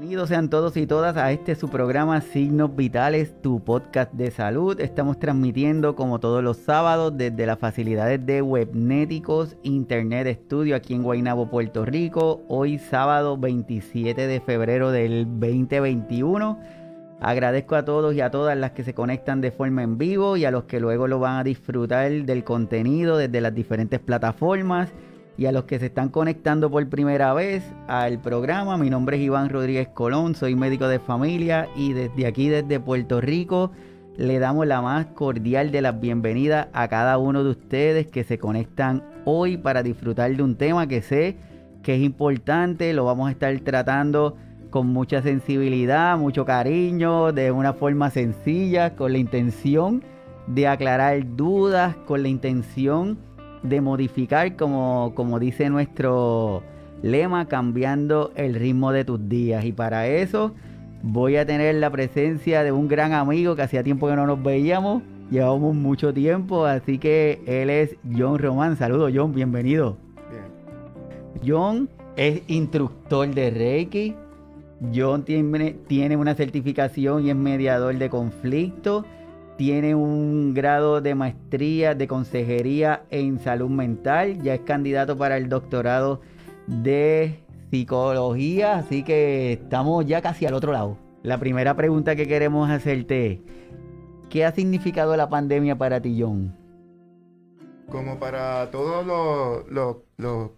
Bienvenidos sean todos y todas a este su programa Signos Vitales, tu podcast de salud. Estamos transmitiendo como todos los sábados desde las facilidades de Webnéticos Internet Studio aquí en Guaynabo, Puerto Rico. Hoy sábado 27 de febrero del 2021. Agradezco a todos y a todas las que se conectan de forma en vivo y a los que luego lo van a disfrutar del contenido desde las diferentes plataformas y a los que se están conectando por primera vez al programa. Mi nombre es Iván Rodríguez Colón, soy médico de familia y desde aquí, desde Puerto Rico, le damos la más cordial de las bienvenidas a cada uno de ustedes que se conectan hoy para disfrutar de un tema que sé que es importante, lo vamos a estar tratando con mucha sensibilidad, mucho cariño, de una forma sencilla, con la intención de aclarar dudas, con la intención de modificar, como, como dice nuestro lema, cambiando el ritmo de tus días. Y para eso voy a tener la presencia de un gran amigo que hacía tiempo que no nos veíamos. Llevamos mucho tiempo, así que él es John Román. Saludos, John, bienvenido. John es instructor de Reiki. John tiene, una certificación y es mediador de conflictos tiene un grado de maestría de consejería en salud mental, ya es candidato para el doctorado de psicología, así que estamos ya casi al otro lado. La primera pregunta que queremos hacerte es, ¿qué ha significado la pandemia para ti, John? Como para todos los,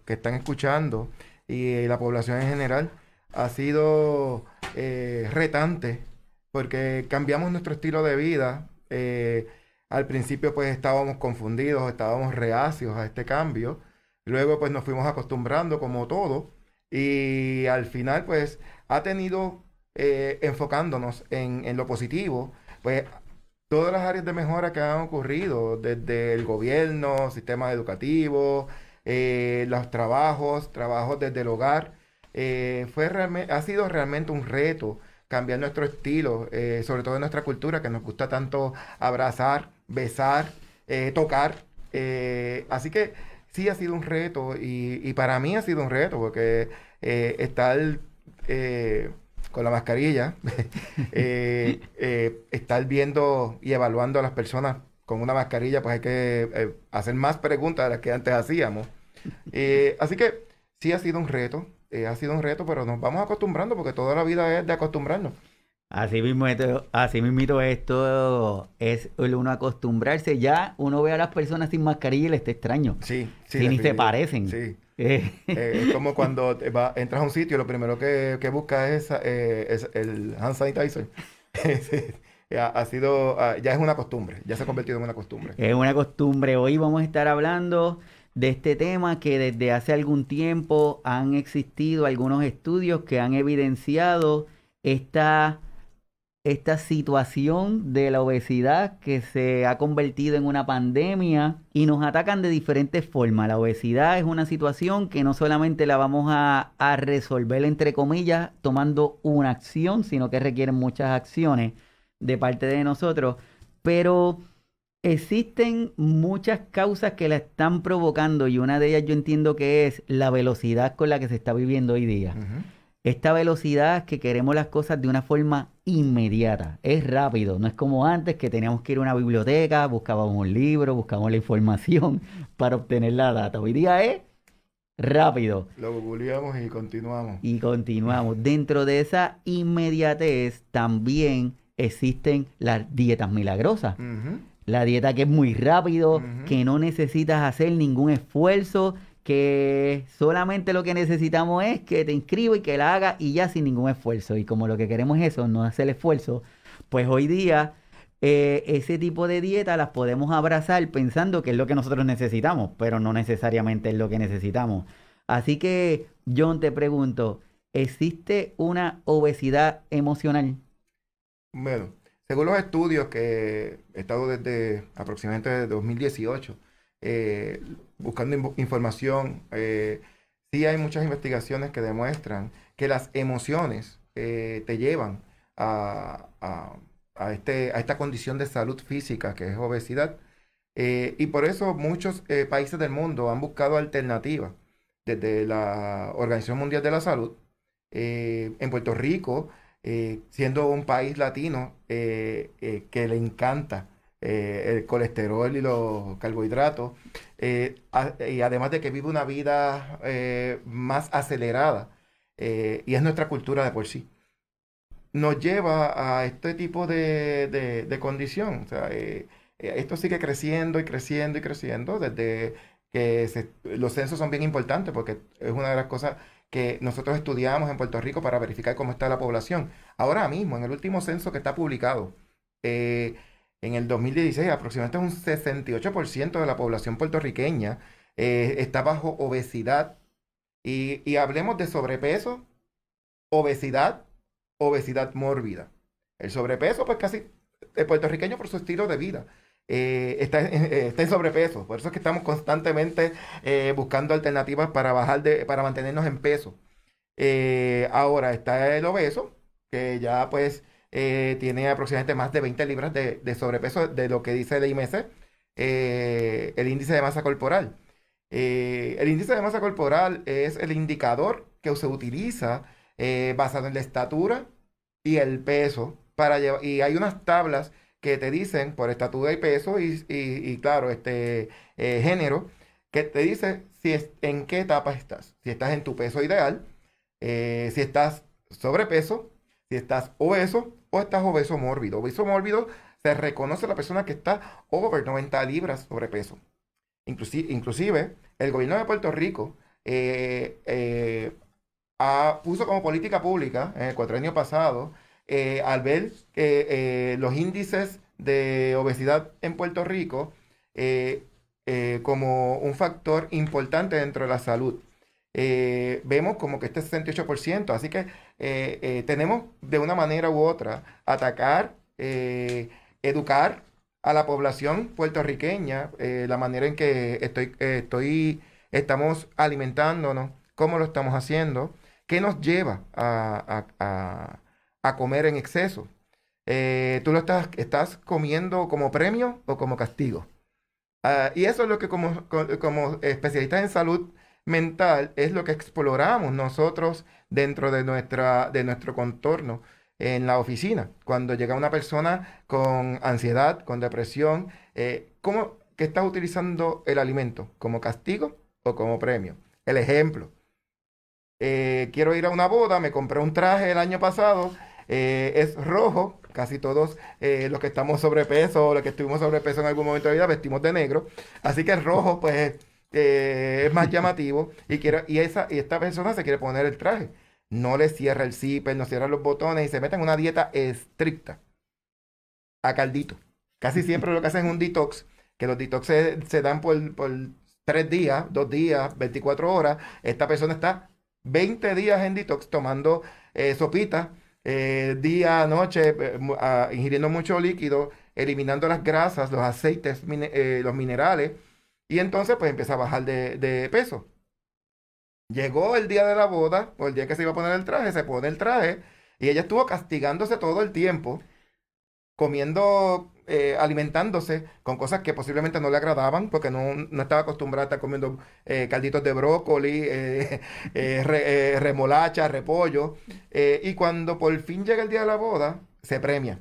que están escuchando y la población en general, ha sido eh, retante porque cambiamos nuestro estilo de vida, eh, al principio pues estábamos confundidos, estábamos reacios a este cambio. Luego pues nos fuimos acostumbrando como todo. Y al final pues ha tenido eh, enfocándonos en, lo positivo, pues todas las áreas de mejora que han ocurrido desde el gobierno, sistema educativo, eh, los trabajos, trabajos desde el hogar, fue ha sido realmente un reto cambiar nuestro estilo, eh, sobre todo en nuestra cultura, que nos gusta tanto abrazar, besar, eh, tocar. Eh, así que sí ha sido un reto y, para mí ha sido un reto porque estar con la mascarilla, estar viendo y evaluando a las personas con una mascarilla, pues hay que hacer más preguntas de las que antes hacíamos. así que sí ha sido un reto. Eh, ha sido un reto, pero nos vamos acostumbrando porque toda la vida es de acostumbrarnos. Así mismo, esto, así mismo esto es el uno acostumbrarse. Ya uno ve a las personas sin mascarilla y les está extraño. Sí, sí. Si ni se parecen. Sí. Eh. Eh, es como cuando entras a un sitio, lo primero que, que buscas es, es, el hand sanitizer. ha sido, ah, ya es una costumbre, ya se ha convertido en una costumbre. Es una costumbre. Hoy vamos a estar hablando de este tema que desde hace algún tiempo han existido algunos estudios que han evidenciado esta, esta situación de la obesidad que se ha convertido en una pandemia y nos atacan de diferentes formas. La obesidad es una situación que no solamente la vamos a, a resolver entre comillas tomando una acción, sino que requiere muchas acciones de parte de nosotros, pero Existen muchas causas que la están provocando y una de ellas yo entiendo que es la velocidad con la que se está viviendo hoy día. Esta velocidad que queremos las cosas de una forma inmediata, es rápido, no es como antes que teníamos que ir a una biblioteca, buscábamos un libro, buscábamos la información para obtener la data. Hoy día es rápido. Lo googleamos y continuamos. Y continuamos. Dentro de esa inmediatez también existen las dietas milagrosas. La dieta que es muy rápido, que no necesitas hacer ningún esfuerzo, que solamente lo que necesitamos es que te inscribas y que la hagas y ya sin ningún esfuerzo. Y como lo que queremos es eso, no hacer esfuerzo, pues hoy día eh, ese tipo de dieta las podemos abrazar pensando que es lo que nosotros necesitamos, pero no necesariamente es lo que necesitamos. Así que, John, te pregunto, ¿existe una obesidad emocional? Bueno, según los estudios que he estado desde aproximadamente 2018 eh, buscando información, eh, sí hay muchas investigaciones que demuestran que las emociones eh, te llevan a, este, a esta condición de salud física que es obesidad. Y por eso muchos países del mundo han buscado alternativas desde la Organización Mundial de la Salud. En Puerto Rico, siendo un país latino que le encanta el colesterol y los carbohidratos, y además de que vive una vida más acelerada, y es nuestra cultura de por sí nos lleva a este tipo de, de, condición. Eh, eh, esto sigue creciendo y creciendo y creciendo desde que los censos son bien importantes porque es una de las cosas que nosotros estudiamos en Puerto Rico para verificar cómo está la población. Ahora mismo, en el último censo que está publicado, eh, en el 2016, aproximadamente un 68% de la población puertorriqueña está bajo obesidad. Y, hablemos de sobrepeso, obesidad obesidad mórbida. El sobrepeso, pues casi el puertorriqueño por su estilo de vida. Eh, está, eh, está, en sobrepeso. Por eso es que estamos constantemente eh, buscando alternativas para bajar de, para mantenernos en peso. ahora está el obeso, que ya pues tiene aproximadamente más de 20 libras de, de sobrepeso de lo que dice el IMC, el índice de masa corporal. el índice de masa corporal es el indicador que se utiliza basado en la estatura, y el peso para llevar, y hay unas tablas que te dicen por estatura y peso y, claro, este eh, género, que te dice si es, en qué etapa estás. Si estás en tu peso ideal, eh, si estás sobrepeso, si estás obeso o estás obeso mórbido. Obeso mórbido se reconoce la persona que está over 90 libras sobrepeso. Inclusive, el gobierno de Puerto Rico eh, puso como política pública en el cuatrenio pasado, eh, al ver eh, los índices de obesidad en Puerto Rico eh, como un factor importante dentro de la salud. vemos como que este 68%, así que tenemos de una manera u otra atacar, educar a la población puertorriqueña, la manera en que estoy, estoy, estamos alimentándonos, cómo lo estamos haciendo, ¿Qué nos lleva a, comer en exceso? Eh, ¿Tú lo estás, estás comiendo como premio o como castigo? Ah, y eso es lo que como, como especialistas en salud mental es lo que exploramos nosotros dentro de, nuestra, de nuestro contorno en la oficina. Cuando llega una persona con ansiedad, con depresión, eh, ¿cómo que estás utilizando el alimento? ¿Como castigo o como premio? El ejemplo. Eh, quiero ir a una boda, me compré un traje el año pasado, eh, es rojo, casi todos eh, los que estamos sobrepeso o los que estuvimos sobrepeso en algún momento de vida vestimos de negro, así que el rojo pues es más llamativo y, quiero, y, esa, y esta persona se quiere poner el traje. No le cierra el zipper, no cierra los botones y se mete en una dieta estricta. A caldito. Casi siempre lo que hacen es un detox, que los detox se, dan por, por tres días, dos días, 24 horas. Esta persona está 20 días en detox tomando eh, sopita, eh, día, noche, eh, ah, ingiriendo mucho líquido, eliminando las grasas, los aceites, los minerales, y entonces pues empieza a bajar de, peso. Llegó el día de la boda, o el día que se iba a poner el traje, se pone el traje, y ella estuvo castigándose todo el tiempo, comiendo eh, alimentándose con cosas que posiblemente no le agradaban, porque no, estaba acostumbrada a estar comiendo eh, calditos de brócoli, eh, remolacha, repollo. y cuando por fin llega el día de la boda, se premia.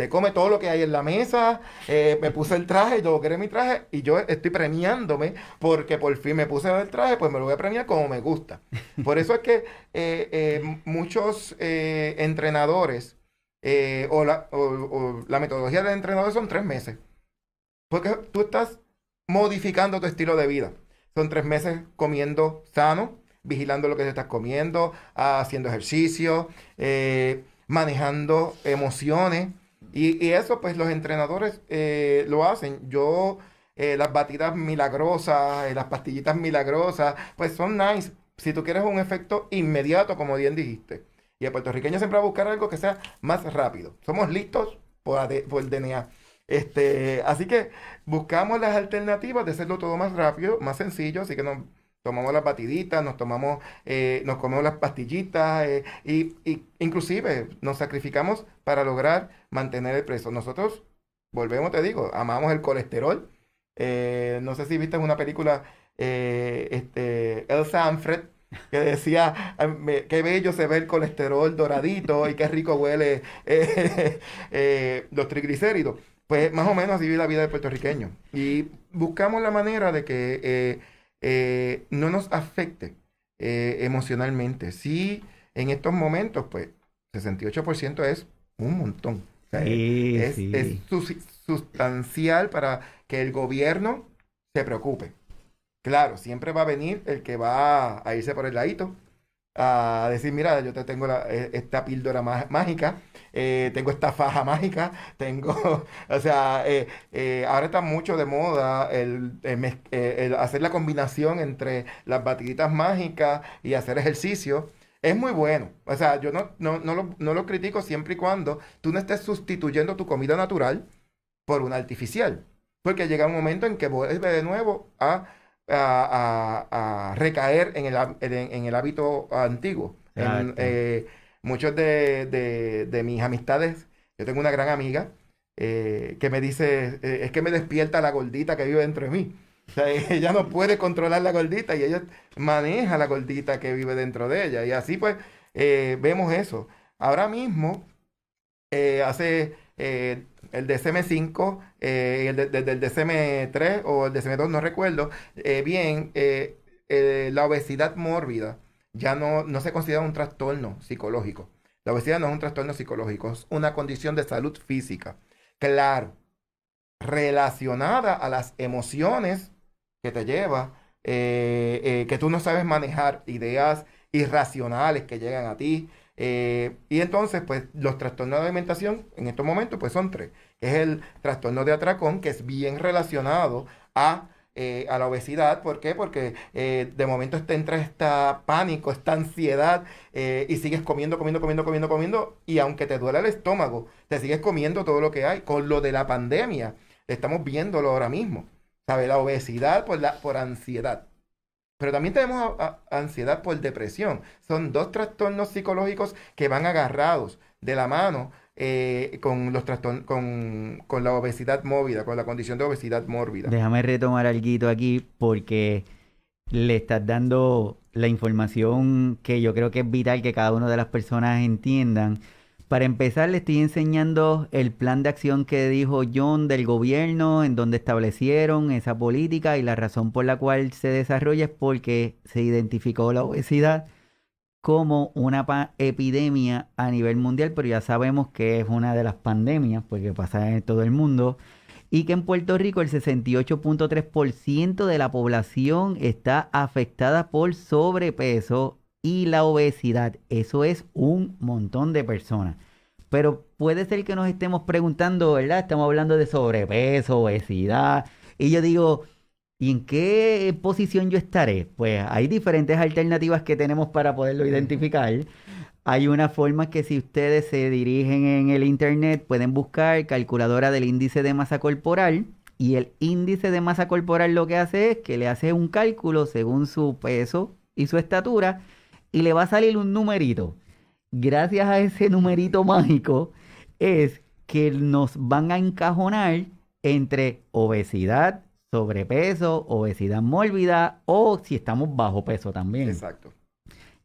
Se come todo lo que hay en la mesa, me puse el traje, yo quería mi traje y yo estoy premiándome porque por fin me puse el traje, pues me lo voy a premiar como me gusta. Por eso es que muchos entrenadores eh, o, la, la metodología del entrenador son tres meses. Porque tú estás modificando tu estilo de vida. Son tres meses comiendo sano, vigilando lo que te estás comiendo, haciendo ejercicio, eh, manejando emociones. Y, eso, pues los entrenadores eh, lo hacen. Yo, las batidas milagrosas, las pastillitas milagrosas, pues son nice. Si tú quieres un efecto inmediato, como bien dijiste. Y el puertorriqueño siempre va a buscar algo que sea más rápido. Somos listos por, el DNA. Este, así que buscamos las alternativas de hacerlo todo más rápido, más sencillo, así que nos tomamos las batiditas, nos tomamos, eh, nos comemos las pastillitas eh, y, inclusive nos sacrificamos para lograr mantener el precio. Nosotros volvemos, te digo, amamos el colesterol. Eh, no sé si viste una película, eh, este, Elsa Anfred, que decía, qué bello se ve el colesterol doradito y qué rico huele eh, los triglicéridos. Pues más o menos así vive la vida del puertorriqueño. Y buscamos la manera de que no nos afecte emocionalmente. Sí, en estos momentos, pues 68% es un montón. es, sustancial para que el gobierno se preocupe. Claro, siempre va a venir el que va a irse por el ladito a decir, mira, yo te tengo e, esta píldora mágica, eh, tengo esta faja mágica, tengo, o sea, eh, eh, ahora está mucho de moda el, hacer la combinación entre las batiditas mágicas y hacer ejercicio es muy bueno. O sea, yo no, no, no, lo, critico siempre y cuando tú no estés sustituyendo tu comida natural por una artificial. Porque llega un momento en que vuelve de nuevo a, a, recaer en el, en, el, hábito antiguo. Eh, muchos de, de, mis amistades, yo tengo una gran amiga eh, que me dice, eh, es que me despierta la gordita que vive dentro de mí. O sea, ella no puede controlar la gordita y ella maneja la gordita que vive dentro de ella. Y así pues vemos eso. Ahora mismo, eh, eh, el DSM5, desde el DSM3 o el DSM2, no recuerdo bien, la obesidad mórbida ya no, no se considera un trastorno psicológico. La obesidad no es un trastorno psicológico, es una condición de salud física. Claro, relacionada a las emociones que te lleva, eh, eh, que tú no sabes manejar ideas irracionales que llegan a ti. Eh, y entonces, pues los trastornos de alimentación en estos momentos, pues son tres. Es el trastorno de atracón, que es bien relacionado a, a la obesidad. ¿Por qué? Porque de momento te entra esta pánico, esta ansiedad y sigues comiendo, comiendo, comiendo, comiendo, comiendo. Y aunque te duele el estómago, te sigues comiendo todo lo que hay. Con lo de la pandemia, estamos viéndolo ahora mismo. ¿Sabe? La obesidad por, la, por ansiedad. Pero también tenemos ansiedad por depresión. Son dos trastornos psicológicos que van agarrados de la mano eh, con, los con, con la obesidad mórbida, con la condición de obesidad mórbida. Déjame retomar algo aquí porque le estás dando la información que yo creo que es vital que cada una de las personas entiendan para empezar, le estoy enseñando el plan de acción que dijo John del gobierno, en donde establecieron esa política y la razón por la cual se desarrolla es porque se identificó la obesidad como una epidemia a nivel mundial, pero ya sabemos que es una de las pandemias, porque pasa en todo el mundo, y que en Puerto Rico el 68.3% de la población está afectada por sobrepeso y la obesidad. Eso es un montón de personas. Pero puede ser que nos estemos preguntando, ¿verdad? Estamos hablando de sobrepeso, obesidad. Y yo digo, ¿y en qué posición yo estaré? Pues hay diferentes alternativas que tenemos para poderlo identificar. Hay una forma que si ustedes se dirigen en el internet pueden buscar calculadora del índice de masa corporal y el índice de masa corporal lo que hace es que le hace un cálculo según su peso y su estatura y le va a salir un numerito. Gracias a ese numerito mágico es que nos van a encajonar entre obesidad, sobrepeso, obesidad mórbida o si estamos bajo peso también. Exacto.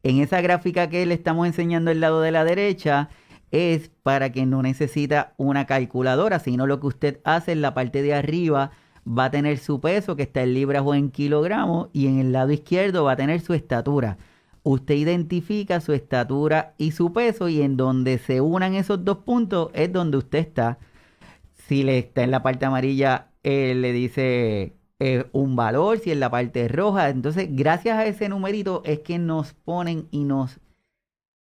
En esa gráfica que le estamos enseñando el lado de la derecha es para que no necesita una calculadora, sino lo que usted hace en la parte de arriba va a tener su peso que está en libras o en kilogramos y en el lado izquierdo va a tener su estatura usted identifica su estatura y su peso y en donde se unan esos dos puntos es donde usted está. Si le está en la parte amarilla, le dice eh, un valor, si en la parte roja. Entonces, gracias a ese numerito es que nos ponen y nos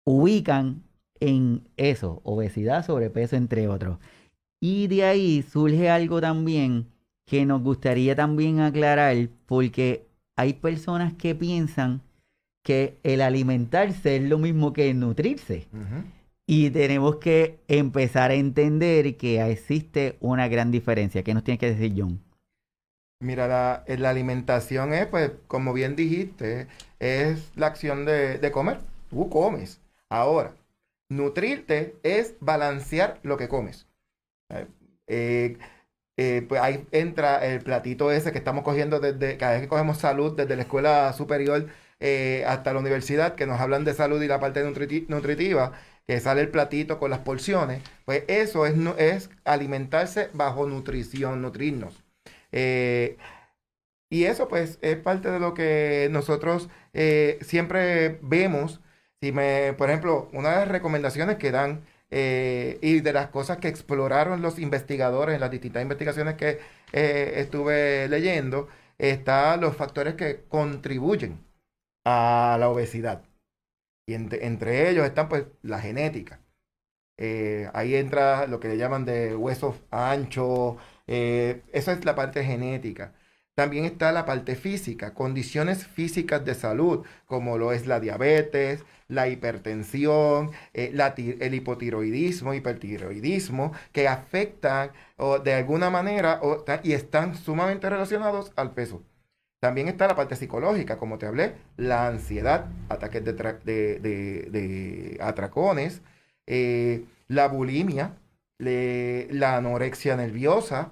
ubican en eso, obesidad, sobrepeso, entre otros. Y de ahí surge algo también que nos gustaría también aclarar, porque hay personas que piensan que el alimentarse es lo mismo que nutrirse. Y tenemos que empezar a entender que existe una gran diferencia. ¿Qué nos tiene que decir John? Mira, la, eh, alimentación es, pues, como bien dijiste, es la acción de, comer. Tú comes. Ahora, nutrirte es balancear lo que comes. Eh, eh, pues ahí entra el platito ese que estamos cogiendo desde, cada vez que cogemos salud, desde la escuela superior eh, hasta la universidad, que nos hablan de salud y la parte nutritiva, que sale el platito con las porciones, pues eso es, es alimentarse bajo nutrición, nutrirnos. Eh, y eso pues es parte de lo que nosotros siempre vemos. Si me, por ejemplo, una de las recomendaciones que dan eh, y de las cosas que exploraron los investigadores en las distintas investigaciones que eh, estuve leyendo, están los factores que contribuyen a la obesidad. Y entre ellos están pues la genética. Eh, ahí entra lo que le llaman de huesos anchos, esa es la parte genética. También está la parte física, condiciones físicas de salud, como lo es la diabetes, la hipertensión, eh, el hipotiroidismo, hipertiroidismo, que afectan o, de alguna manera y están sumamente relacionados al peso. También está la parte psicológica, como te hablé, la ansiedad, ataques de, atracones, eh, la bulimia, la anorexia nerviosa,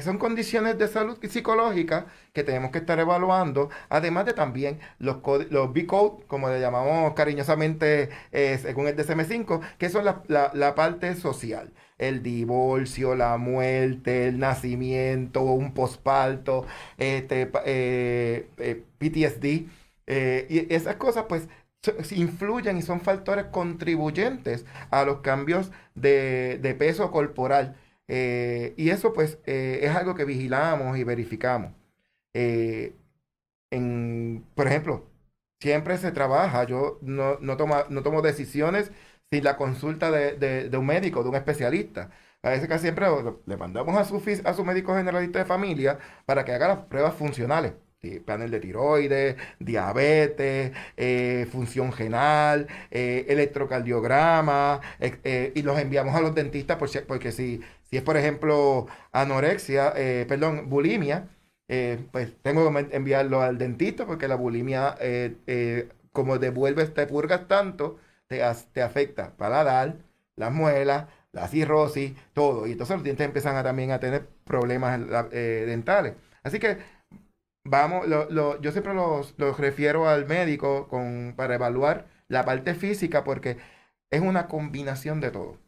son condiciones de salud psicológica que tenemos que estar evaluando, además de también los, los B-Code, como le llamamos cariñosamente eh, según el DSM-5, que son la, parte social. El divorcio, la muerte, el nacimiento, un posparto, este, eh, eh, PTSD. y esas cosas, pues, influyen y son factores contribuyentes a los cambios de, de peso corporal. Eh, y eso pues eh, es algo que vigilamos y verificamos. Eh, en, por ejemplo, siempre se trabaja, yo no, no, no tomo decisiones sin la consulta de, un médico, de un especialista. A veces que siempre le mandamos a su, a su médico generalista de familia para que haga las pruebas funcionales panel de tiroides, diabetes, eh, función renal, eh, electrocardiograma, eh, y los enviamos a los dentistas porque si, si es, por ejemplo, anorexia, perdón, bulimia, pues tengo que enviarlo al dentista porque la bulimia, como devuelves, te purgas tanto, te, te afecta paladar, las muelas, la cirrosis, todo. Y entonces los dientes empiezan a, también a tener problemas dentales. Así que vamos, lo, yo siempre los, refiero al médico con, para evaluar la parte física porque es una combinación de todo.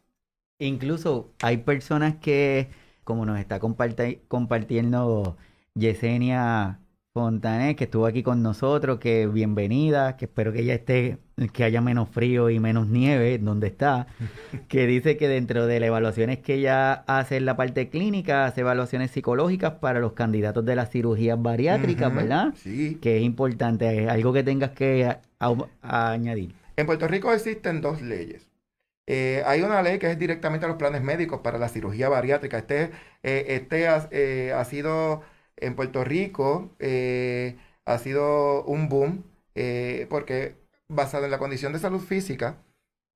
Incluso hay personas que, como nos está compartiendo Yesenia Fontanet, que estuvo aquí con nosotros, que bienvenida, que espero que ella esté, que haya menos frío y menos nieve donde está, que dice que dentro de las evaluaciones que ella hace en la parte clínica, hace evaluaciones psicológicas para los candidatos de las cirugías bariátricas, ¿verdad? Sí. Que es importante, es algo que tengas que añadir. En Puerto Rico existen dos leyes. Eh, hay una ley que es directamente a los planes médicos para la cirugía bariátrica. Este, eh, este eh, ha sido en Puerto Rico eh, ha sido un boom porque basado en la condición de salud física,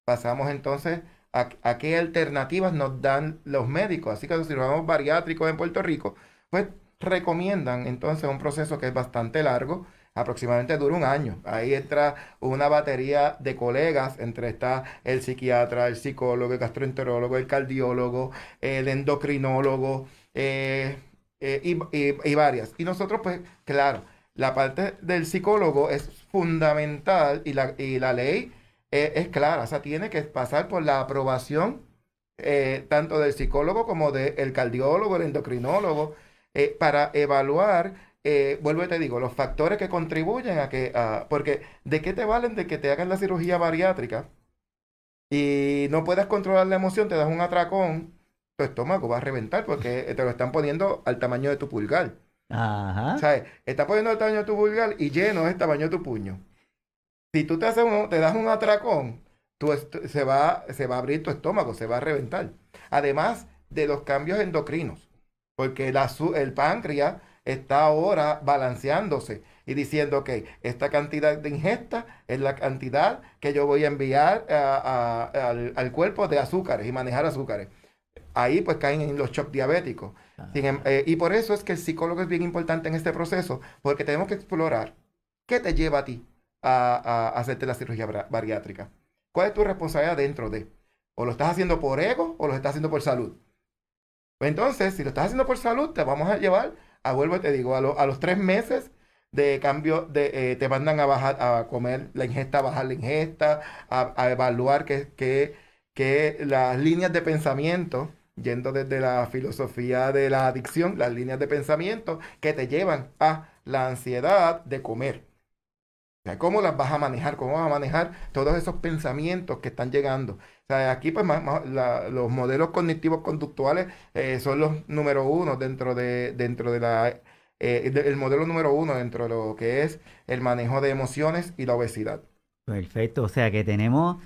pasamos entonces a, qué alternativas nos dan los médicos. Así que los cirujanos bariátricos en Puerto Rico, pues recomiendan entonces un proceso que es bastante largo, aproximadamente dura un año. Ahí entra una batería de colegas, entre está el psiquiatra, el psicólogo, el gastroenterólogo, el cardiólogo, el endocrinólogo, eh, eh, y, varias. Y nosotros, pues, claro, la parte del psicólogo es fundamental y la, y la ley eh, es clara, o sea, tiene que pasar por la aprobación eh, tanto del psicólogo como del cardiólogo, el endocrinólogo, para evaluar, vuelvo y te digo, los factores que contribuyen a que, porque ¿de qué te valen de que te hagan la cirugía bariátrica y no puedas controlar la emoción, te das un atracón tu estómago va a reventar porque te lo están poniendo al tamaño de tu pulgar. Ajá. ¿Sabes? Está poniendo al tamaño de tu pulgar y lleno es el tamaño de tu puño. Si tú te, haces te das un atracón, se, va, se va a abrir tu estómago, se va a reventar. Además de los cambios endocrinos, porque la, el páncreas está ahora balanceándose y diciendo que esta cantidad de ingesta es la cantidad que yo voy a enviar al, al, cuerpo de azúcares y manejar azúcares ahí pues caen en los shocks diabéticos. Em, eh, y por eso es que el psicólogo es bien importante en este proceso, porque tenemos que explorar qué te lleva a ti a, hacerte la cirugía bariátrica. ¿Cuál es tu responsabilidad dentro de? ¿O lo estás haciendo por ego o lo estás haciendo por salud? Entonces, si lo estás haciendo por salud, te vamos a llevar, a vuelvo te digo, a, los tres meses de cambio, de, eh, te mandan a bajar, a comer la ingesta, a bajar la ingesta, a, evaluar que las líneas de pensamiento yendo desde la filosofía de la adicción, las líneas de pensamiento que te llevan a la ansiedad de comer. ¿cómo las vas a manejar? ¿Cómo vas a manejar todos esos pensamientos que están llegando? O sea, aquí pues los modelos cognitivos conductuales eh, son los número uno dentro de, dentro de la, eh, el modelo número uno dentro de lo que es el manejo de emociones y la obesidad. Perfecto, o sea que tenemos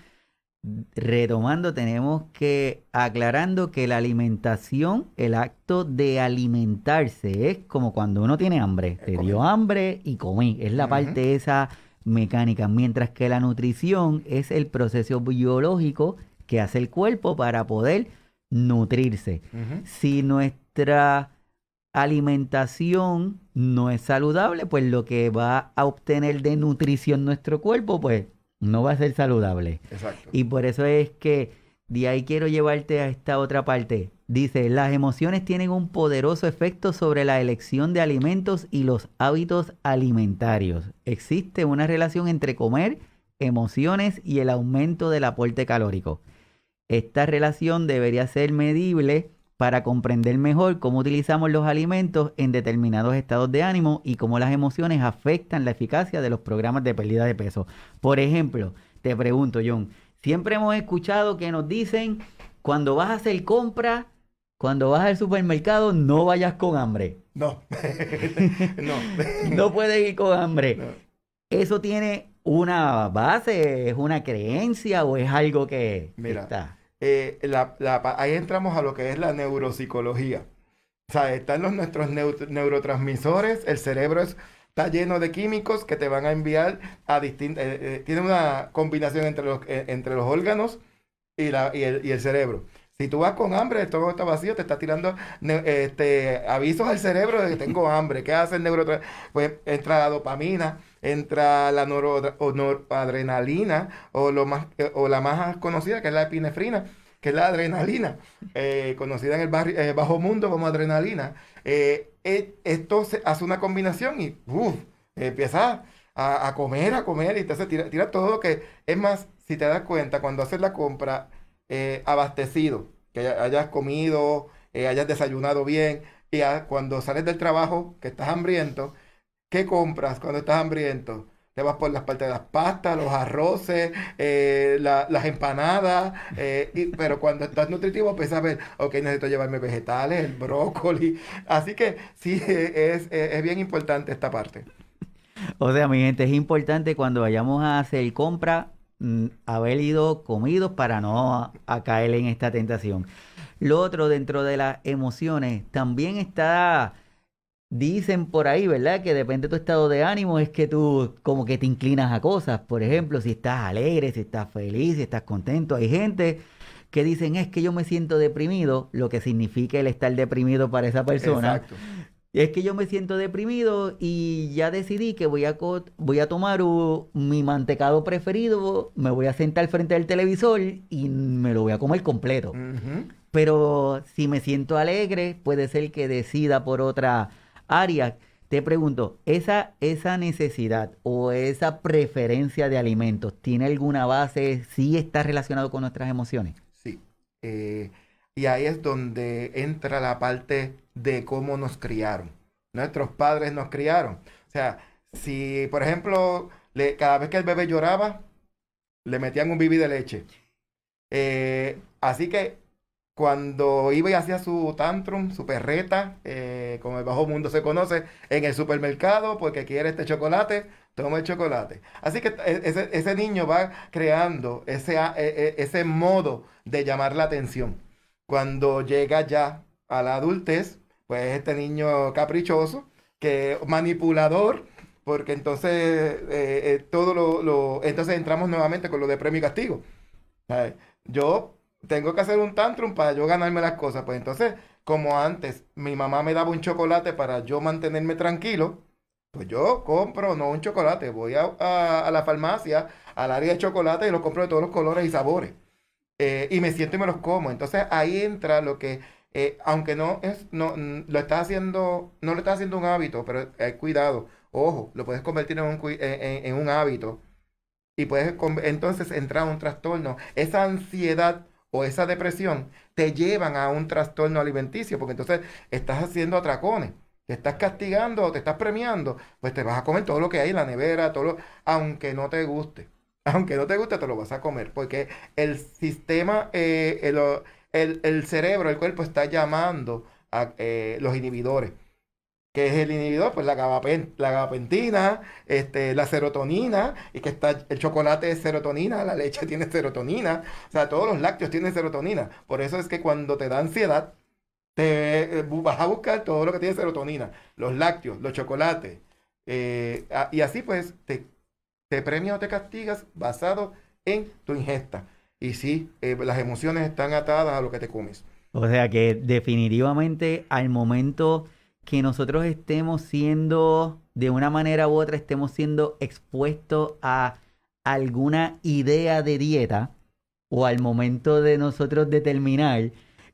retomando, tenemos que aclarando que la alimentación, el acto de alimentarse es como cuando uno tiene hambre. Te dio hambre y comí. Es la parte esa mecánica. Mientras que la nutrición es el proceso biológico que hace el cuerpo para poder nutrirse. Si nuestra alimentación no es saludable, pues lo que va a obtener de nutrición nuestro cuerpo, pues no va a ser saludable. Exacto. Y por eso es que de ahí quiero llevarte a esta otra parte. Dice, las emociones tienen un poderoso efecto sobre la elección de alimentos y los hábitos alimentarios. Existe una relación entre comer, emociones y el aumento del aporte calórico. Esta relación debería ser medible para comprender mejor cómo utilizamos los alimentos en determinados estados de ánimo y cómo las emociones afectan la eficacia de los programas de pérdida de peso. Por ejemplo, te pregunto, John, siempre hemos escuchado que nos dicen, cuando vas a hacer compra, cuando vas al supermercado, no vayas con hambre. No, no. no puedes ir con hambre. ¿Eso tiene una base, es una creencia o es algo que Mira, está? Eh, ahí entramos a lo que es la neuropsicología. O sea, están los, nuestros neurotransmisores, el cerebro está lleno de químicos que te van a enviar a distintas... Eh, eh, tiene una combinación entre los, entre los órganos y, la, y, el, cerebro. Si tú vas con hambre, todo está vacío, te está tirando este, avisos al cerebro de que tengo hambre. ¿Qué hace el neurotransmisor? Pues entra la dopamina, entra la noradrenalina o, lo más, eh, o la más conocida que es la epinefrina, que es la adrenalina, eh, conocida en el barrio, eh, bajo mundo como adrenalina. esto se hace una combinación y empieza a, comer, a comer, y entonces tira, tira todo lo que... Es más, si te das cuenta, cuando haces la compra abastecido, que hayas comido, hayas desayunado bien, y cuando sales del trabajo, que estás hambriento, ¿Qué compras cuando estás hambriento? Te vas por las partes de las pastas, los arroces, eh, las empanadas, eh, pero cuando estás nutritivo empiezas a ver, ok, necesito llevarme vegetales, el brócoli. Así que sí, es, bien importante esta parte. O sea, mi gente, es importante cuando vayamos a hacer compra, mm, haber ido comidos para no caer en esta tentación. Lo otro dentro de las emociones, también está Dicen por ahí, ¿verdad? Que depende de tu estado de ánimo, es que tú como que te inclinas a cosas. Por ejemplo, si estás alegre, si estás feliz, si estás contento. Hay gente que dicen es que yo me siento deprimido, lo que significa el estar deprimido para esa persona. Exacto. Es que yo me siento deprimido y ya decidí que voy a, voy a tomar mi mantecado preferido, me voy a sentar frente al televisor y me lo voy a comer completo. Pero si me siento alegre, puede ser que decida por otra Arias, te pregunto, ¿esa, ¿esa necesidad o esa preferencia de alimentos tiene alguna base? ¿Sí está relacionado con nuestras emociones? Sí. Eh, y ahí es donde entra la parte de cómo nos criaron. Nuestros padres nos criaron. O sea, si, por ejemplo, cada vez que el bebé lloraba, le metían un bibi de leche. Eh, así que cuando iba y hacía su tantrum, su perreta, eh, como el bajo mundo se conoce, en el supermercado, porque quiere este chocolate, toma el chocolate. Así que e, ese, niño va creando ese, e, e, ese modo de llamar la atención. Cuando llega ya a la adultez, pues este niño caprichoso, que manipulador, porque entonces eh, eh, todo lo, entonces entramos nuevamente con lo de premio y castigo. Yo tengo que hacer un tantrum para yo ganarme las cosas. Pues entonces, como antes mi mamá me daba un chocolate para yo mantenerme tranquilo, pues yo compro no un chocolate, voy a, la farmacia, al área de chocolate y lo compro de todos los colores y sabores. Eh, y me siento y me los como. Entonces ahí entra lo que eh, aunque no es, no, lo estás haciendo, no lo estás haciendo un hábito, pero hay cuidado, ojo, lo puedes convertir en un, en, un hábito y puedes entonces entrar a un trastorno. Esa ansiedad o esa depresión te llevan a un trastorno alimenticio, porque entonces estás haciendo atracones, te estás castigando o te estás premiando, pues te vas a comer todo lo que hay en la nevera, todo lo, aunque no te guste. Aunque no te guste, te lo vas a comer, porque el sistema, eh, el, cerebro, el cuerpo está llamando a eh, los inhibidores. ¿Qué es el inhibidor? Pues la, la gabapentina, este, la serotonina, y que está, el chocolate es serotonina, la leche tiene serotonina, o sea, todos los lácteos tienen serotonina. Por eso es que cuando te da ansiedad, te eh, vas a buscar todo lo que tiene serotonina, los lácteos, los chocolates, eh, y así pues te, te premias o te castigas basado en tu ingesta. Y sí, eh, las emociones están atadas a lo que te comes. O sea que definitivamente al momento que nosotros estemos siendo, de una manera u otra, estemos siendo expuestos a alguna idea de dieta o al momento de nosotros determinar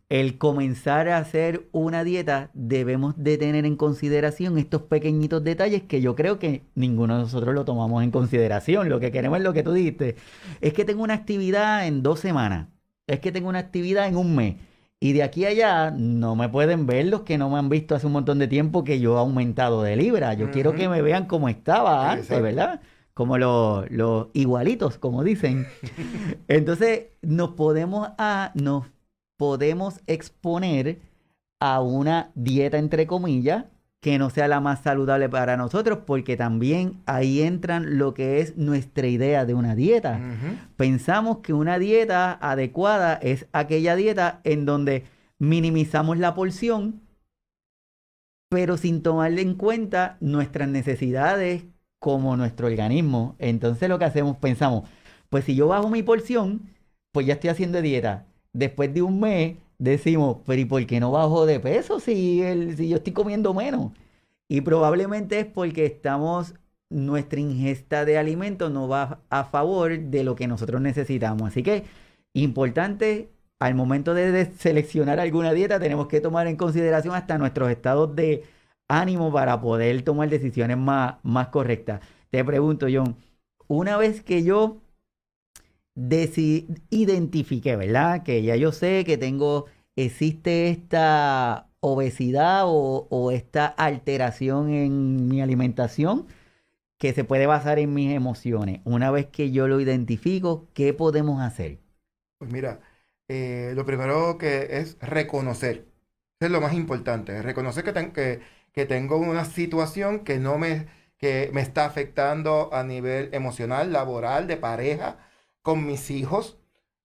el comenzar a hacer una dieta, debemos de tener en consideración estos pequeñitos detalles que yo creo que ninguno de nosotros lo tomamos en consideración. Lo que queremos es lo que tú dijiste. Es que tengo una actividad en dos semanas. Es que tengo una actividad en un mes. Y de aquí a allá no me pueden ver los que no me han visto hace un montón de tiempo que yo he aumentado de libra. Yo quiero que me vean como estaba antes, ¿verdad? Como los, los igualitos, como dicen. Entonces, nos podemos, a, nos podemos exponer a una dieta, entre comillas, que no sea la más saludable para nosotros, porque también ahí entran lo que es nuestra idea de una dieta. Pensamos que una dieta adecuada es aquella dieta en donde minimizamos la porción, pero sin tomarle en cuenta nuestras necesidades como nuestro organismo. Entonces lo que hacemos, pensamos, pues si yo bajo mi porción, pues ya estoy haciendo dieta después de un mes decimos, pero ¿y por qué no bajo de peso si, el, si yo estoy comiendo menos? Y probablemente es porque estamos, nuestra ingesta de alimentos no va a favor de lo que nosotros necesitamos. Así que, importante, al momento de, seleccionar alguna dieta, tenemos que tomar en consideración hasta nuestros estados de ánimo para poder tomar decisiones más, más correctas. Te pregunto, John, una vez que yo identifiqué, ¿verdad? Que ya yo sé que tengo, existe esta obesidad o, esta alteración en mi alimentación que se puede basar en mis emociones. Una vez que yo lo identifico, ¿qué podemos hacer? Pues mira, eh, lo primero que es reconocer. es lo más importante. Reconocer que, que, que, tengo una situación que no me, que me está afectando a nivel emocional, laboral, de pareja, con mis hijos,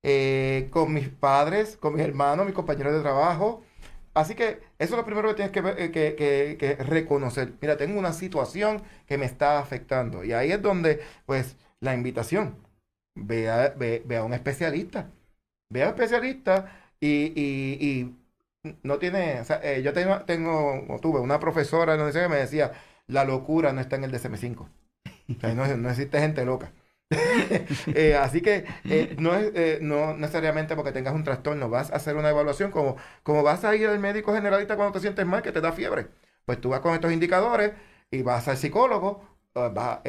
eh, con mis padres, con mis hermanos, mis compañeros de trabajo. Así que eso es lo primero que tienes que, que, que, reconocer. Mira, tengo una situación que me está afectando. Y ahí es donde, pues, la invitación. Ve a, un especialista. Ve a un especialista y, y, no tiene... O eh, yo tengo, tengo, tuve una profesora en la universidad que me decía, la locura no está en el DSM-5. O sea, no, no existe gente loca. Eh, así que eh, no es eh, no necesariamente porque tengas un trastorno, vas a hacer una evaluación como, como vas a ir al médico generalista cuando te sientes mal, que te da fiebre. Pues tú vas con estos indicadores y vas al psicólogo, vas,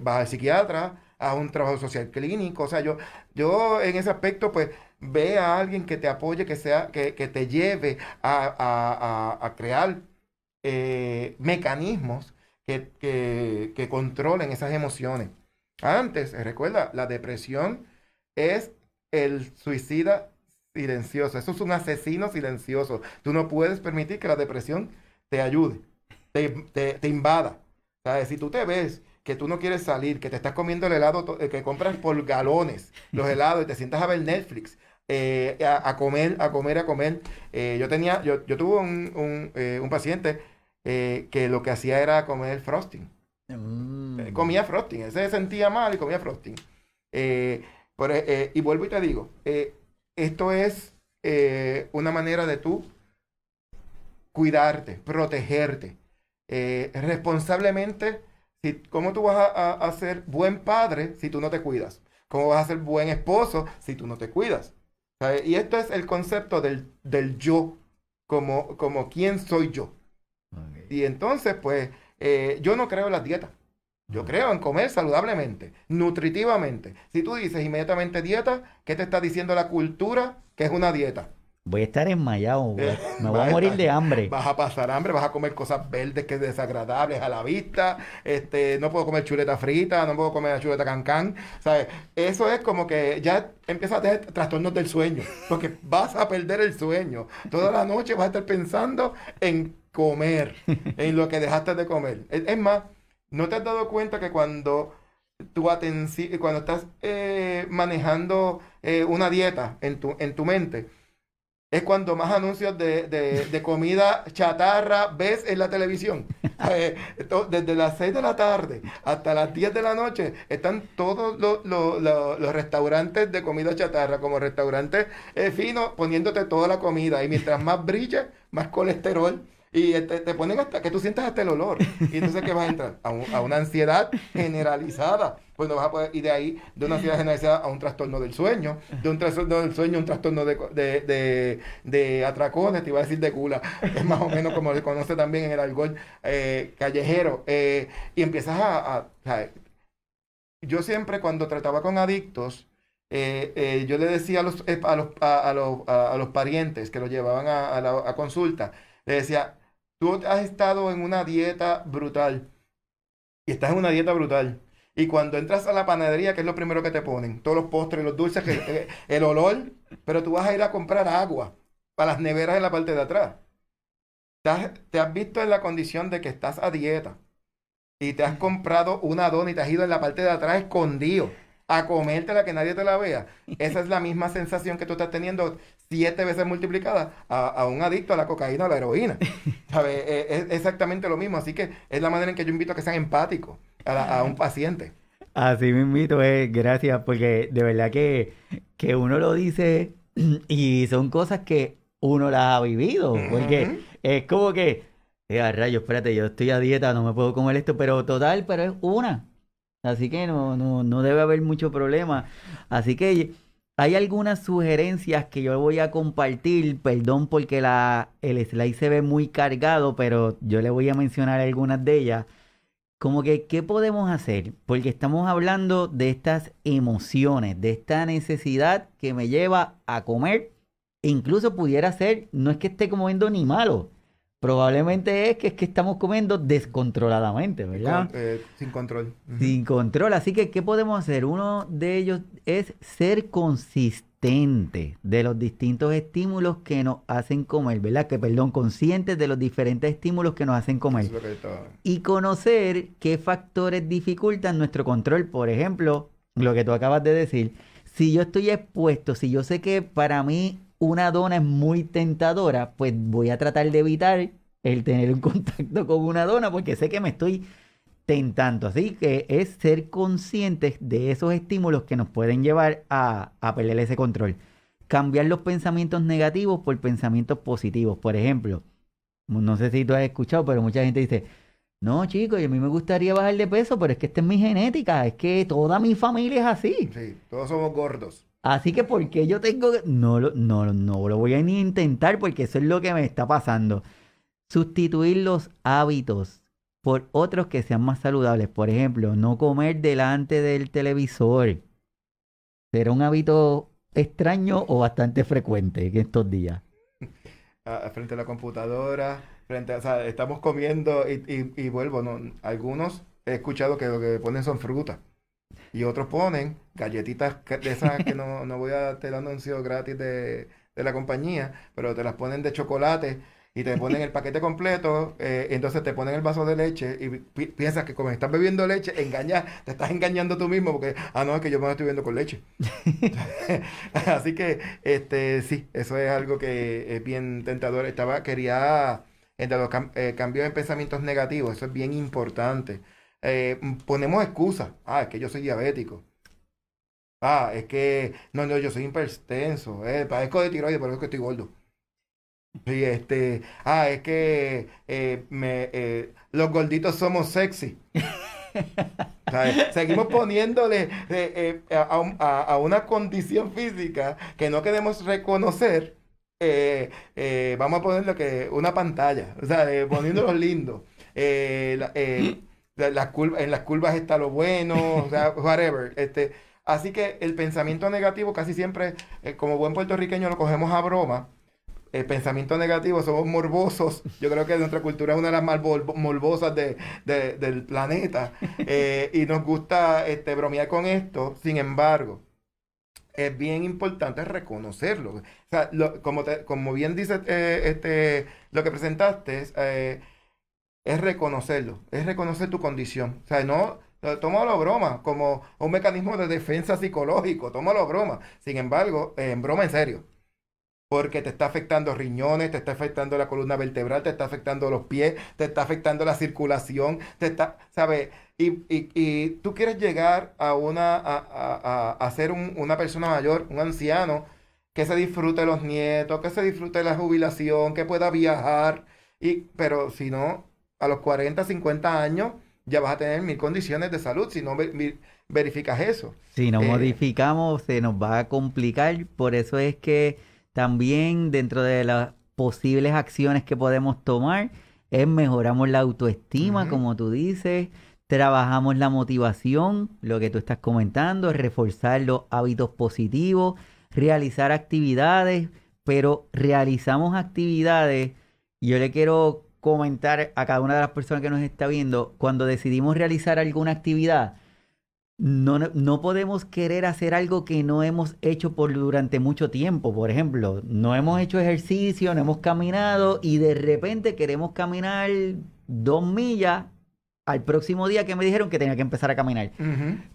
vas al psiquiatra, a un trabajo social clínico. O sea, yo, yo en ese aspecto, pues ve a alguien que te apoye, que, sea, que, que te lleve a, a, a crear mecanismos que, que, que controlen esas emociones. Antes, recuerda, la depresión es el suicida silencioso. Eso es un asesino silencioso. Tú no puedes permitir que la depresión te ayude, te, invada. Si tú te ves que tú no quieres salir, que te estás comiendo el helado, eh, que compras por galones los helados y te sientas a ver Netflix, eh, a, comer, a comer, a comer. Eh, yo tenía, yo, yo tuve un, un paciente que lo que hacía era comer frosting. Mm. Eh, comía frosting, él se sentía mal y comía frosting. Eh, eh, y vuelvo y te digo, esto es una manera de tú cuidarte, protegerte responsablemente. Si, ¿Cómo tú vas a, ser buen padre si tú no te cuidas? ¿Cómo vas a ser buen esposo si tú no te cuidas? Y esto es el concepto del, del yo. como, como quién soy yo. Y entonces, pues, eh, yo no creo en las dietas. Yo creo en comer saludablemente, nutritivamente. Si tú dices inmediatamente dieta, ¿qué te está diciendo la cultura que es una dieta? Voy a estar enmayado, me voy a morir de hambre. Vas a pasar hambre, vas a comer cosas verdes que es desagradables a la vista. Este, no puedo comer chuleta frita, no puedo comer chuleta cancán. ¿Sabes? Eso es como que ya empiezas a tener trastornos del sueño, porque vas a perder el sueño. Toda la noche vas a estar pensando en comer, en lo que dejaste de comer. Es más, ¿no te has dado cuenta que cuando tu atención, cuando estás eh, manejando eh, una dieta en tu, en tu mente, es cuando más anuncios de, comida chatarra ves en la televisión. Eh, desde las 6 de la tarde hasta las 10 de la noche están todos los, restaurantes de comida chatarra, como restaurantes finos, poniéndote toda la comida. Y mientras más brilla, más colesterol y te, ponen hasta que tú sientas hasta el olor. Y entonces, ¿qué vas a entrar? A, una ansiedad generalizada. Pues no vas a poder ir de ahí, de una ansiedad generalizada a un trastorno del sueño, de un trastorno del sueño, un trastorno de, de, de, atracones, te iba a decir de cula. Es más o menos como se conoce también en el alcohol eh, callejero. Eh, y empiezas a, Yo siempre, cuando trataba con adictos, eh, yo le decía a los, a los, a, los, a, los parientes que lo llevaban a, la, a consulta, le decía, tú has estado en una dieta brutal y estás en una dieta brutal. Y cuando entras a la panadería, ¿qué es lo primero que te ponen? Todos los postres, los dulces, el, el olor, pero tú vas a ir a comprar agua para las neveras en la parte de atrás. Te has, te has visto en la condición de que estás a dieta y te has comprado una dona y te has ido en la parte de atrás escondido a comértela que nadie te la vea. Esa es la misma sensación que tú estás teniendo siete veces multiplicada a, un adicto a la cocaína o a la heroína. ¿Sabes? Eh, es exactamente lo mismo. Así que es la manera en que yo invito a que sean empáticos a, un paciente. Así me invito, eh, gracias, porque de verdad que, que uno lo dice y son cosas que uno las ha vivido. Porque es como que, eh, rayo, espérate, yo estoy a dieta, no me puedo comer esto, pero total, pero es una. Así que no, no, no debe haber mucho problema. Así que hay algunas sugerencias que yo voy a compartir. Perdón porque la, el slide se ve muy cargado, pero yo le voy a mencionar algunas de ellas. Como que, ¿qué podemos hacer? Porque estamos hablando de estas emociones, de esta necesidad que me lleva a comer. incluso pudiera ser, no es que esté comiendo ni malo, Probablemente es que es que estamos comiendo descontroladamente, ¿verdad? Eh, sin control. Sin control. Así que, ¿qué podemos hacer? Uno de ellos es ser consistente de los distintos estímulos que nos hacen comer, ¿verdad? Que, perdón, conscientes de los diferentes estímulos que nos hacen comer. y conocer qué factores dificultan nuestro control. Por ejemplo, lo que tú acabas de decir. Si yo estoy expuesto, si yo sé que para mí una dona es muy tentadora, pues voy a tratar de evitar el tener un contacto con una dona porque sé que me estoy tentando. Así que es ser conscientes de esos estímulos que nos pueden llevar a, a perder ese control. Cambiar los pensamientos negativos por pensamientos positivos. Por ejemplo, no sé si tú has escuchado, pero mucha gente dice, no, chicos, a mí me gustaría bajar de peso, pero es que esta es mi genética, es que toda mi familia es así. Sí, todos somos gordos. Así que porque yo tengo no, no, no lo voy a ni intentar porque eso es lo que me está pasando. Sustituir los hábitos por otros que sean más saludables. Por ejemplo, no comer delante del televisor. ¿Será un hábito extraño o bastante frecuente en estos días? frente a la computadora, frente o sea, estamos comiendo y, y, vuelvo, ¿no? algunos he escuchado que lo que ponen son frutas. Y otros ponen galletitas de esas que no, no voy a te el anuncio gratis de, de, la compañía, pero te las ponen de chocolate y te ponen el paquete completo, eh, entonces te ponen el vaso de leche y piensas que como estás bebiendo leche, engañas, te estás engañando tú mismo porque, ah, no, es que yo me estoy viendo con leche. Así que, este, sí, eso es algo que es bien tentador. Estaba, quería, entre los eh, cambios en pensamientos negativos, eso es bien importante. Eh, ponemos excusas. Ah, es que yo soy diabético. Ah, es que, no, no, yo soy hipertenso. Eh, padezco de tiroides, por eso que estoy gordo. Y este, ah, es que eh, me, eh, los gorditos somos sexy. Seguimos poniéndole a, a, una condición física que no queremos reconocer eh, eh, vamos a ponerle que una pantalla, o sea, eh, poniéndolos lindos. En las curvas está lo bueno, o sea, whatever. Este, así que el pensamiento negativo casi siempre, como buen puertorriqueño, lo cogemos a broma. El pensamiento negativo, somos morbosos. Yo creo que nuestra cultura es una de las más morbosas del planeta. y nos gusta este, bromear con esto. Sin embargo, es bien importante reconocerlo. O sea, como, como bien dice eh, este, lo que presentaste, eh, es reconocerlo, es reconocer tu condición. O sea, no, tómalo a broma, como un mecanismo de defensa psicológico, tómalo a broma. Sin embargo, en broma en serio. Porque te está afectando riñones, te está afectando la columna vertebral, te está afectando los pies, te está afectando la circulación, te está, ¿sabes? Y, y, tú quieres llegar a una a, a, ser una persona mayor, un anciano, que se disfrute los nietos, que se disfrute la jubilación, que pueda viajar. Y, pero si no, a los 40, 50 años ya vas a tener mil condiciones de salud si no verificas eso. Si no eh, modificamos, se nos va a complicar. Por eso es que también dentro de las posibles acciones que podemos tomar es mejoramos la autoestima, como tú dices Trabajamos la motivación, lo que tú estás comentando, reforzar los hábitos positivos, realizar actividades, pero realizamos actividades. Yo le quiero comentar a cada una de las personas que nos está viendo, cuando decidimos realizar alguna actividad, no, no, podemos querer hacer algo que no hemos hecho por durante mucho tiempo. Por ejemplo, no hemos hecho ejercicio, no hemos caminado y de repente queremos caminar dos millas al próximo día que me dijeron que tenía que empezar a caminar.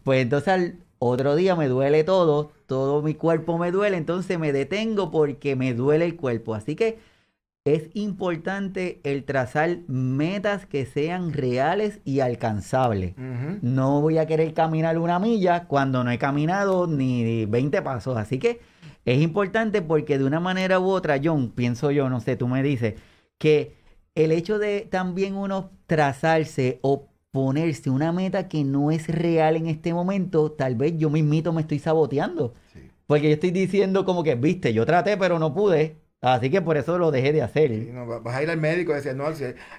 Pues entonces al otro día me duele todo, todo mi cuerpo me duele, entonces me detengo porque me duele el cuerpo. Así que es importante el trazar metas que sean reales y alcanzables. No voy a querer caminar una milla cuando no he caminado ni 20 pasos. Así que es importante porque de una manera u otra, John, pienso yo, no sé, tú me dices, que el hecho de también uno trazarse o ponerse una meta que no es real en este momento, tal vez yo mismito me estoy saboteando. Porque yo estoy diciendo como que, viste, yo traté pero no pude, así que por eso lo dejé de hacer. no, vas a ir al médico y decir, no,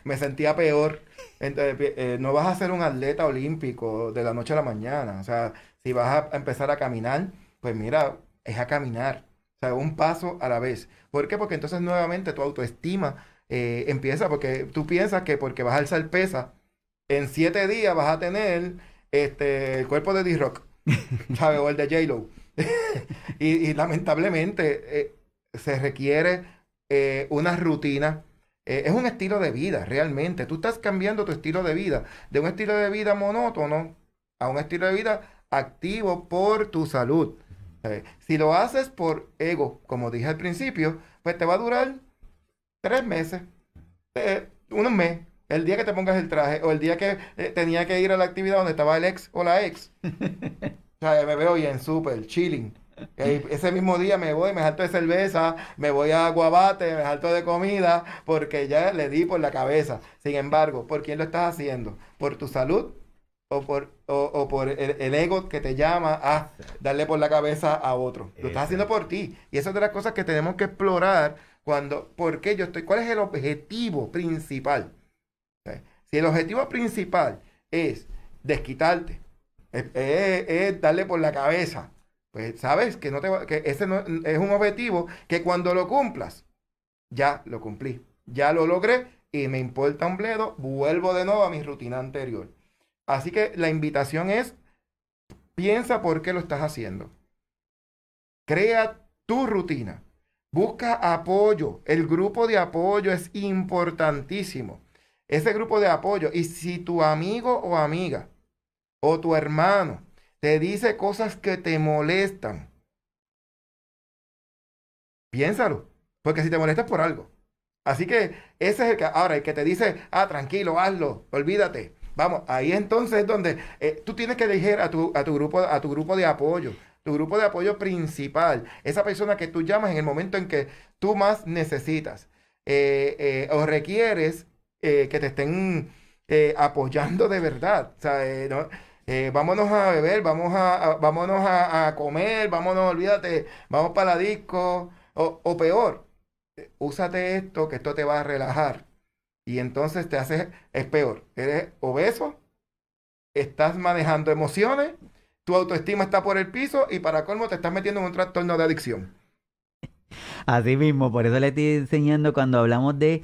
me sentía peor. Entonces, eh, no vas a ser un atleta olímpico de la noche a la mañana. O sea, si vas a empezar a caminar, pues mira, es a caminar. O sea, un paso a la vez. ¿Por qué? Porque entonces nuevamente tu autoestima eh, empieza porque tú piensas que porque vas a alzar pesa, en siete días vas a tener este, el cuerpo de D-Rock, ¿sabes? O el de J-Lo. y, lamentablemente eh, se requiere eh, una rutina. es un estilo de vida, realmente. Tú estás cambiando tu estilo de vida de un estilo de vida monótono a un estilo de vida activo por tu salud. Si lo haces por ego, como dije al principio, pues te va a durar tres meses, eh, un mes, el día que te pongas el traje o el día que eh, tenía que ir a la actividad donde estaba el ex o la ex. o sea, me veo bien, súper, chilling. Ese mismo día me voy, me salto de cerveza, me voy a guabate, me salto de comida, porque ya le di por la cabeza. Sin embargo, ¿por quién lo estás haciendo? ¿Por tu salud o por, o, por el, ego que te llama a darle por la cabeza a otro? Lo estás haciendo por ti. Y eso es de las cosas que tenemos que explorar cuando, ¿por qué yo estoy? ¿Cuál es el objetivo principal? Si el objetivo principal es desquitarte, es, darle por la cabeza, pues sabes que, no te, que ese no, es un objetivo que cuando lo cumplas, ya lo cumplí, ya lo logré y me importa un bledo, vuelvo de nuevo a mi rutina anterior. Así que la invitación es, piensa por qué lo estás haciendo. Crea tu rutina. Busca apoyo. El grupo de apoyo es importantísimo. Ese grupo de apoyo. Y si tu amigo o amiga o tu hermano te dice cosas que te molestan, piénsalo. Porque si te molestas por algo. Así que ese es el que, ahora el que te dice, ah, tranquilo, hazlo, olvídate. Vamos, ahí entonces es donde eh, tú tienes que elegir a tu, a tu, grupo, a tu grupo de apoyo tu grupo de apoyo principal, esa persona que tú llamas en el momento en que tú más necesitas eh, eh, o requieres que te estén apoyando de verdad. O sea, vámonos a beber, vamos a, vámonos a, comer, vámonos, olvídate, vamos para la disco, o, o peor, úsate esto, que esto te va a relajar. Y entonces te haces, es peor, eres obeso, estás manejando emociones, tu autoestima está por el piso y para colmo te estás metiendo en un trastorno de adicción. Así mismo, por eso le estoy enseñando cuando hablamos de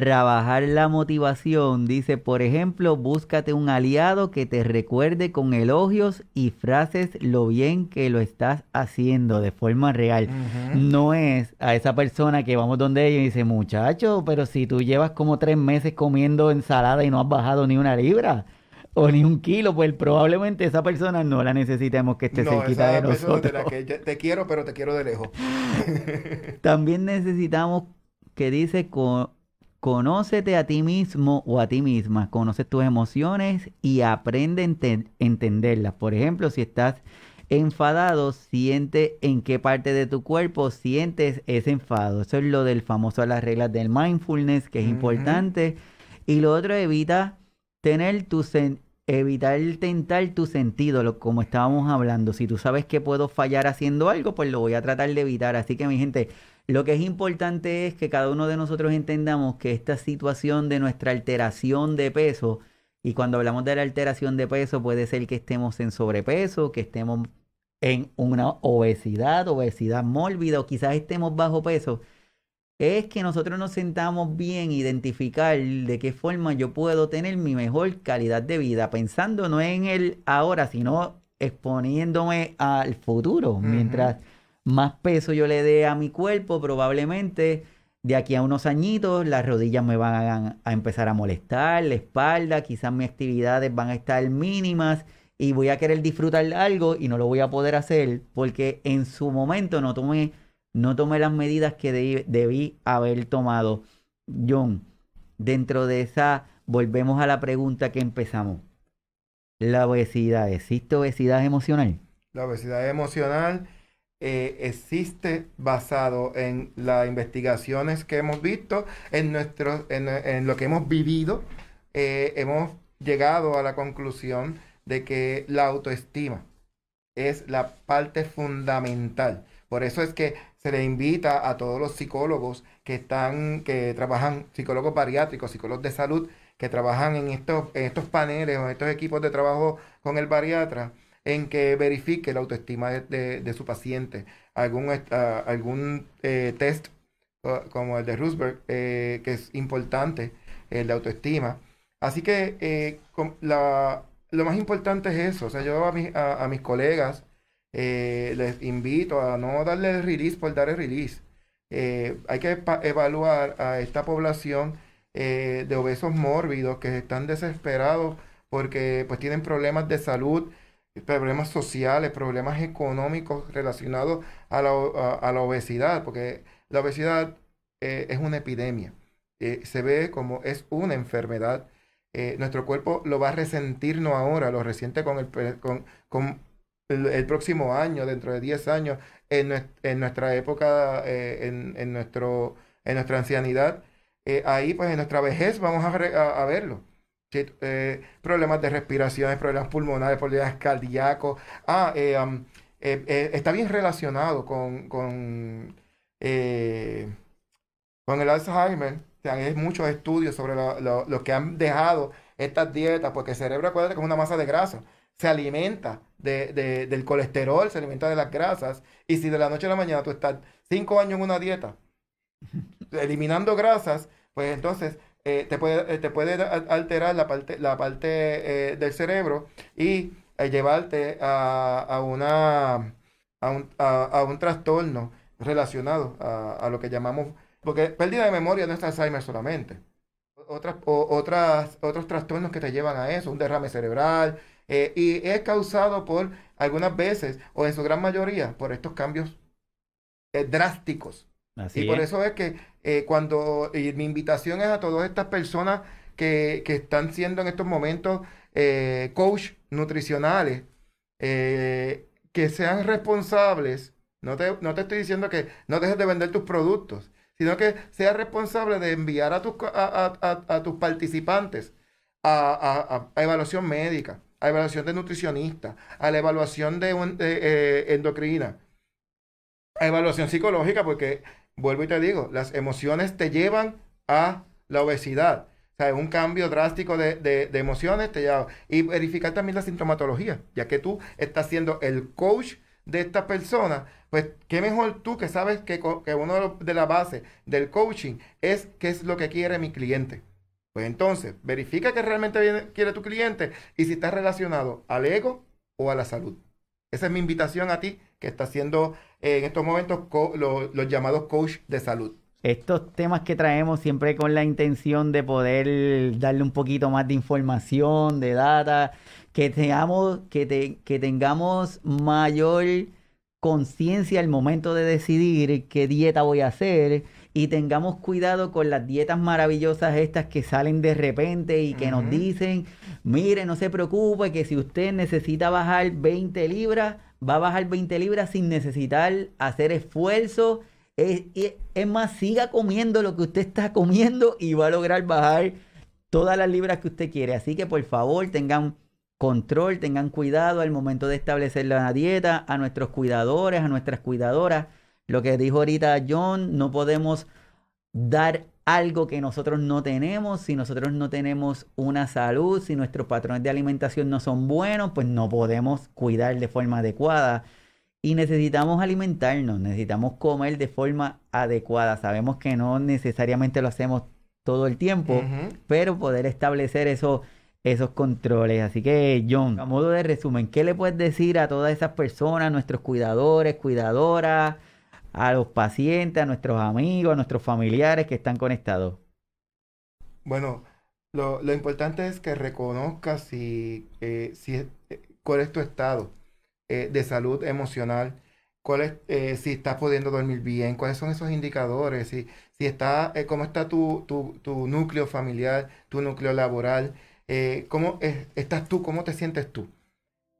trabajar la motivación. Dice, por ejemplo, búscate un aliado que te recuerde con elogios y frases lo bien que lo estás haciendo de forma real. No es a esa persona que vamos donde ella y dice, muchacho, pero si tú llevas como tres meses comiendo ensalada y no has bajado ni una libra o ni un kilo, pues probablemente esa persona no la necesitemos que esté cerquita de nosotros. que te quiero, pero te quiero de lejos. También necesitamos que dice con Conócete a ti mismo o a ti misma, conoce tus emociones y aprende a entenderlas. Por ejemplo, si estás enfadado, siente en qué parte de tu cuerpo sientes ese enfado. Eso es lo del famoso las reglas del mindfulness, que es importante. Y lo otro, evita tener tu evitar tentar tu sentido, como estábamos hablando. Si tú sabes que puedo fallar haciendo algo, pues lo voy a tratar de evitar. Así que mi gente, lo que es importante es que cada uno de nosotros entendamos que esta situación de nuestra alteración de peso, y cuando hablamos de la alteración de peso puede ser que estemos en sobrepeso, que estemos en una obesidad, obesidad mórbida o quizás estemos bajo peso, es que nosotros nos sentamos bien, identificar de qué forma yo puedo tener mi mejor calidad de vida, pensando no en el ahora, sino exponiéndome al futuro, mientras más peso yo le dé a mi cuerpo, probablemente de aquí a unos añitos las rodillas me van a, empezar a molestar, la espalda, quizás mis actividades van a estar mínimas y voy a querer disfrutar algo y no lo voy a poder hacer porque en su momento no tomé, no tomé las medidas que debí haber tomado. John, dentro de esa, volvemos a la pregunta que empezamos. La obesidad, ¿existe obesidad emocional? La obesidad emocional eh, existe basado en las investigaciones que hemos visto, en, nuestro, en, lo que hemos vivido, eh, hemos llegado a la conclusión de que la autoestima es la parte fundamental. Por eso es que se le invita a todos los psicólogos que están, que trabajan, psicólogos bariátricos, psicólogos de salud, que trabajan en estos, en estos paneles o en estos equipos de trabajo con el bariatra, en que verifique la autoestima de, su paciente. Algún, algún eh, test como el de Roosberg, eh, que es importante, el de autoestima. Así que eh, lo más importante es eso. O sea, yo a, a, mis colegas les invito a no darle el release por dar el release. hay que evaluar a esta población de obesos mórbidos que están desesperados porque pues tienen problemas de salud problemas sociales, problemas económicos relacionados a la, a, la obesidad, porque la obesidad eh, es una epidemia. Eh, se ve como es una enfermedad. Eh, nuestro cuerpo lo va a resentir no ahora, lo resiente con el, con, con el, próximo año, dentro de 10 años, en, en nuestra época, en, en, nuestro, en nuestra ancianidad. ahí, pues en nuestra vejez, vamos a, a verlo. Eh, problemas de respiración, problemas pulmonares, problemas cardíacos. Ah, eh, eh, está bien relacionado con, con, con el Alzheimer. hay muchos estudios sobre lo, que han dejado estas dietas, porque el cerebro, acuérdate que es una masa de grasa. Se alimenta de, del colesterol, se alimenta de las grasas. Y si de la noche a la mañana tú estás cinco años en una dieta, eliminando grasas, pues entonces eh, te, puede, eh, te puede alterar la parte, la parte eh, del cerebro y llevarte a, una, a, un, a, un trastorno relacionado a, lo que llamamos, porque pérdida de memoria no es Alzheimer solamente. Otras, otras, otros trastornos que te llevan a eso, un derrame cerebral, y es causado por algunas veces, o en su gran mayoría, por estos cambios drásticos y por eso es que eh, cuando mi invitación es a todas estas personas que, están siendo en estos momentos eh, coach nutricionales, eh, que sean responsables. No te, no te estoy diciendo que no dejes de vender tus productos, sino que seas responsable de enviar a tus, a, tus participantes a, evaluación médica, a evaluación de nutricionista, a la evaluación de endocrina, a evaluación psicológica, porque vuelvo y te digo, las emociones te llevan a la obesidad. O sea, un cambio drástico de, de, emociones te lleva. Y verificar también la sintomatología, ya que tú estás siendo el coach de esta persona, pues qué mejor tú que sabes que, que uno de las bases del coaching es qué es lo que quiere mi cliente. Pues entonces, verifica que realmente quiere tu cliente y si está relacionado al ego o a la salud. Esa es mi invitación a ti que está haciendo eh, en estos momentos los llamados coach de salud. Estos temas que traemos siempre con la intención de poder darle un poquito más de información, de data, que tengamos, que, que tengamos mayor conciencia al momento de decidir qué dieta voy a hacer y tengamos cuidado con las dietas maravillosas estas que salen de repente y que nos dicen, mire, no se preocupe que si usted necesita bajar 20 libras, va a bajar 20 libras sin necesitar hacer esfuerzo. Es, es más, siga comiendo lo que usted está comiendo y va a lograr bajar todas las libras que usted quiere. Así que por favor tengan control, tengan cuidado al momento de establecer la dieta, a nuestros cuidadores, a nuestras cuidadoras lo que dijo ahorita John, no podemos dar algo que nosotros no tenemos, si nosotros no tenemos una salud, si nuestros patrones de alimentación no son buenos, pues no podemos cuidar de forma adecuada. Y necesitamos alimentarnos, necesitamos comer de forma adecuada. Sabemos que no necesariamente lo hacemos todo el tiempo, pero poder establecer eso, esos controles. Así que, John, a modo de resumen, ¿qué le puedes decir a todas esas personas, nuestros cuidadores, cuidadoras? a los pacientes, a nuestros amigos, a nuestros familiares que están conectados? Bueno, lo, importante es que reconozcas si, eh, si, eh, cuál es tu estado eh, de salud emocional, cuál es, si estás pudiendo dormir bien, cuáles son esos indicadores, si, si está, cómo está tu, tu, núcleo familiar, tu núcleo laboral, cómo estás tú, cómo te sientes tú.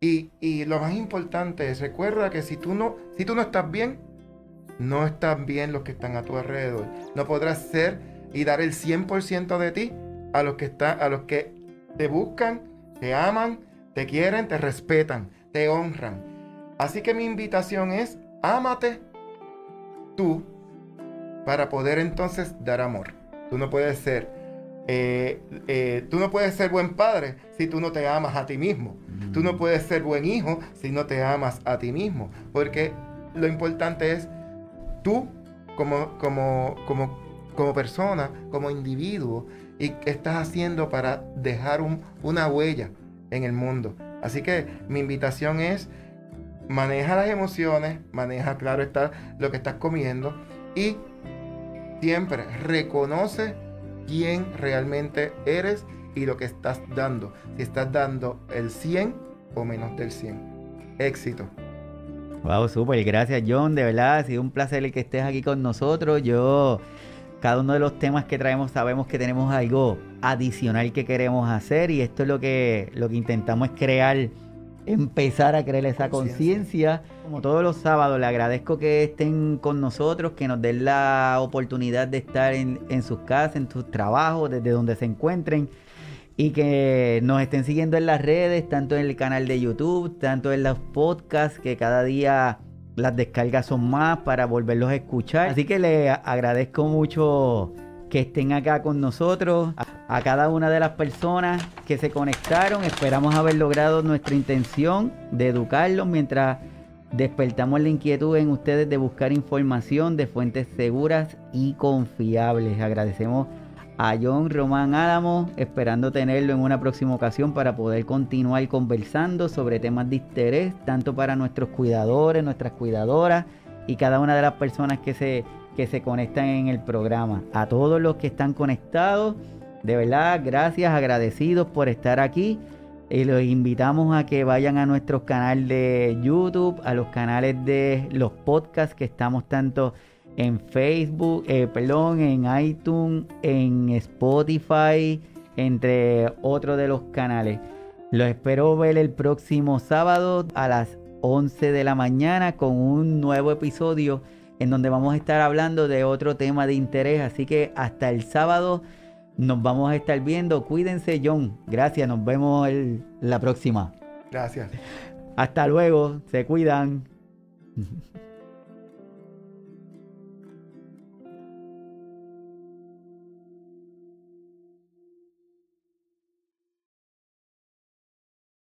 Y, y, lo más importante es, recuerda que si tú no, si tú no estás bien, no están bien los que están a tu alrededor. No podrás ser y dar el 100% de ti a los que están, a los que te buscan, te aman, te quieren, te respetan, te honran. Así que mi invitación es, ámate tú para poder entonces dar amor. Tú no puedes ser, eh, eh, tú no puedes ser buen padre si tú no te amas a ti mismo. Tú no mm. puedes ser buen hijo si no te amas a ti mismo. Porque lo importante es tú como, como, como, como persona, como individuo, y qué estás haciendo para dejar una huella en el mundo. Así que mi invitación es maneja las emociones, maneja, claro está, lo que estás comiendo y siempre reconoce quién realmente eres y lo que estás dando. Si estás dando el 100 o menos del 100. Éxito. Wow, súper, gracias John, de verdad, ha sido un placer que estés aquí con nosotros. Yo, cada uno de los temas que traemos sabemos que tenemos algo adicional que queremos hacer y esto es lo que, lo que intentamos es crear, empezar a crear esa conciencia. Como todos los sábados, le agradezco que estén con nosotros, que nos den la oportunidad de estar en, en sus casas, en sus trabajos, desde donde se encuentren y que nos estén siguiendo en las redes, tanto en el canal de YouTube, tanto en los podcasts, que cada día las descargas son más para volverlos a escuchar. Así que les agradezco mucho que estén acá con nosotros, a, cada una de las personas que se conectaron. Esperamos haber logrado nuestra intención de educarlos mientras despertamos la inquietud en ustedes de buscar información de fuentes seguras y confiables. Agradecemos a John Román Álamo, esperando tenerlo en una próxima ocasión para poder continuar conversando sobre temas de interés, tanto para nuestros cuidadores, nuestras cuidadoras y cada una de las personas que se, que se conectan en el programa. A todos los que están conectados, de verdad, gracias, agradecidos por estar aquí. Y los invitamos a que vayan a nuestros canales de YouTube, a los canales de los podcasts que estamos tanto en Facebook, eh, perdón, en iTunes, en Spotify, entre otros de los canales. Los espero ver el próximo sábado a las 11 de la mañana con un nuevo episodio en donde vamos a estar hablando de otro tema de interés. Así que hasta el sábado nos vamos a estar viendo. Cuídense, John. Gracias. Nos vemos la próxima. Gracias. Hasta luego. Se cuidan.